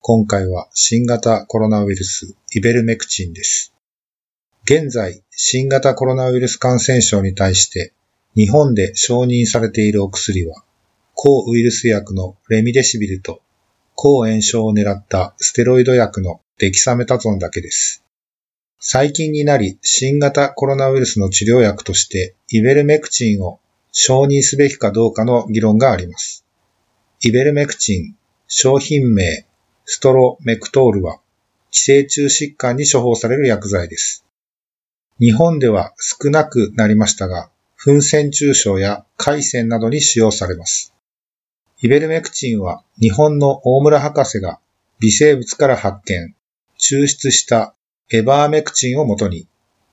今回は新型コロナウイルス、イベルメクチンです。現在、新型コロナウイルス感染症に対して、日本で承認されているお薬は、抗ウイルス薬のレミデシビルと、抗炎症を狙ったステロイド薬のデキサメタゾンだけです。最近になり、新型コロナウイルスの治療薬として、イベルメクチンを承認すべきかどうかの議論があります。イベルメクチン、商品名、ストロメクトールは、寄生虫疾患に処方される薬剤です。日本では少なくなりましたが、噴線虫症や海鮮などに使用されます。イベルメクチンは日本の大村博士が微生物から発見、抽出したエバーメクチンをもとに、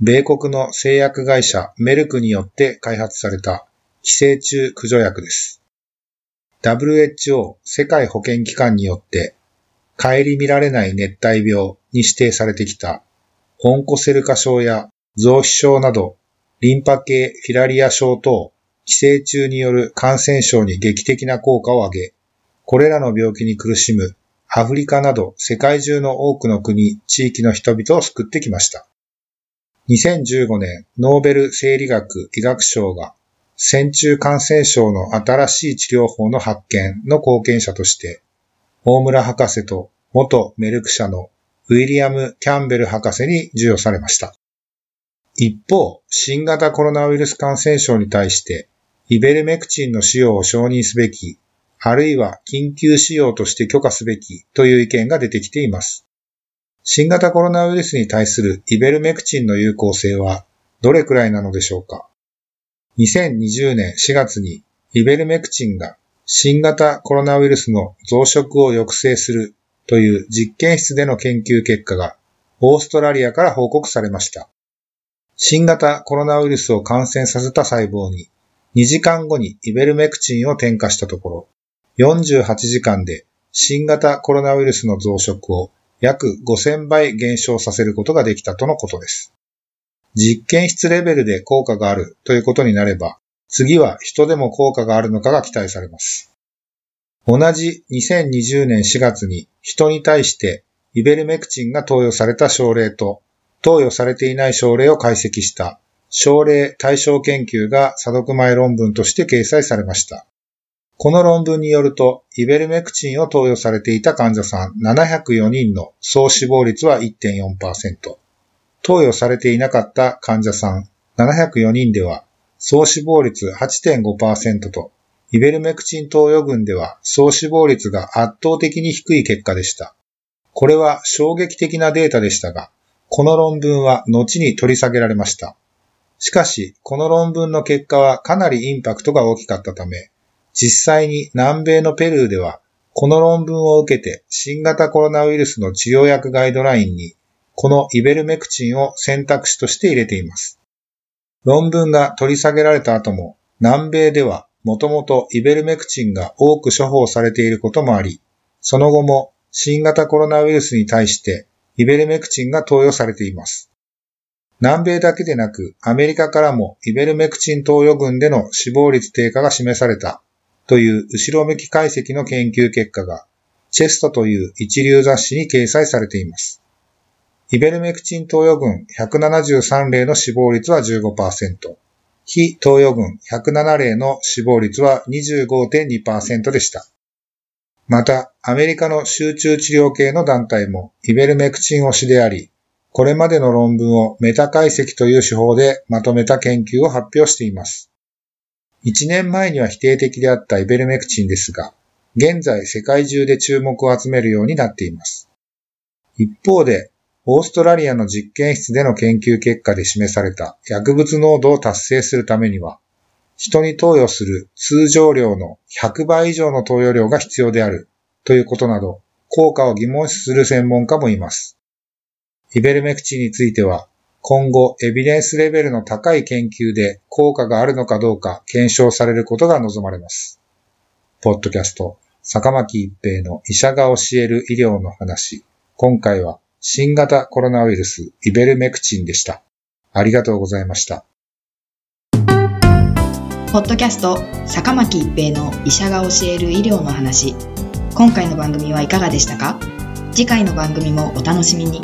米国の製薬会社メルクによって開発された寄生虫駆除薬です。WHO 世界保健機関によって、顧みられない熱帯病に指定されてきた、オンコセル化症や増肥症など、リンパ系フィラリア症等、寄生虫による感染症に劇的な効果を上げ、これらの病気に苦しむアフリカなど世界中の多くの国、地域の人々を救ってきました。2015年、ノーベル生理学医学賞が、線虫感染症の新しい治療法の発見の貢献者として、大村博士と元メルク社のウィリアム・キャンベル博士に授与されました。一方、新型コロナウイルス感染症に対して、イベルメクチンの使用を承認すべきあるいは緊急使用として許可すべきという意見が出てきています。新型コロナウイルスに対するイベルメクチンの有効性はどれくらいなのでしょうか ?2020 年4月にイベルメクチンが新型コロナウイルスの増殖を抑制するという実験室での研究結果がオーストラリアから報告されました。新型コロナウイルスを感染させた細胞に2時間後にイベルメクチンを添加したところ、48時間で新型コロナウイルスの増殖を約5000倍減少させることができたとのことです。実験室レベルで効果があるということになれば、次は人でも効果があるのかが期待されます。同じ2020年4月に人に対してイベルメクチンが投与された症例と投与されていない症例を解析した症例対象研究が査読前論文として掲載されました。この論文によると、イベルメクチンを投与されていた患者さん704人の総死亡率は1.4%。投与されていなかった患者さん704人では、総死亡率8.5%と、イベルメクチン投与群では総死亡率が圧倒的に低い結果でした。これは衝撃的なデータでしたが、この論文は後に取り下げられました。しかし、この論文の結果はかなりインパクトが大きかったため、実際に南米のペルーでは、この論文を受けて新型コロナウイルスの治療薬ガイドラインに、このイベルメクチンを選択肢として入れています。論文が取り下げられた後も、南米ではもともとイベルメクチンが多く処方されていることもあり、その後も新型コロナウイルスに対してイベルメクチンが投与されています。南米だけでなく、アメリカからもイベルメクチン投与群での死亡率低下が示されたという後ろ向き解析の研究結果が、チェストという一流雑誌に掲載されています。イベルメクチン投与群173例の死亡率は15%、非投与群107例の死亡率は25.2%でした。また、アメリカの集中治療系の団体もイベルメクチン推しであり、これまでの論文をメタ解析という手法でまとめた研究を発表しています。1年前には否定的であったイベルメクチンですが、現在世界中で注目を集めるようになっています。一方で、オーストラリアの実験室での研究結果で示された薬物濃度を達成するためには、人に投与する通常量の100倍以上の投与量が必要であるということなど、効果を疑問視する専門家もいます。イベルメクチンについては、今後エビデンスレベルの高い研究で効果があるのかどうか検証されることが望まれます。ポッドキャスト、坂巻一平の医者が教える医療の話。今回は新型コロナウイルスイベルメクチンでした。ありがとうございました。ポッドキャスト坂巻一平の医者が教える医療の話。今回の番組はいかがでしたか？次回の番組もお楽しみに。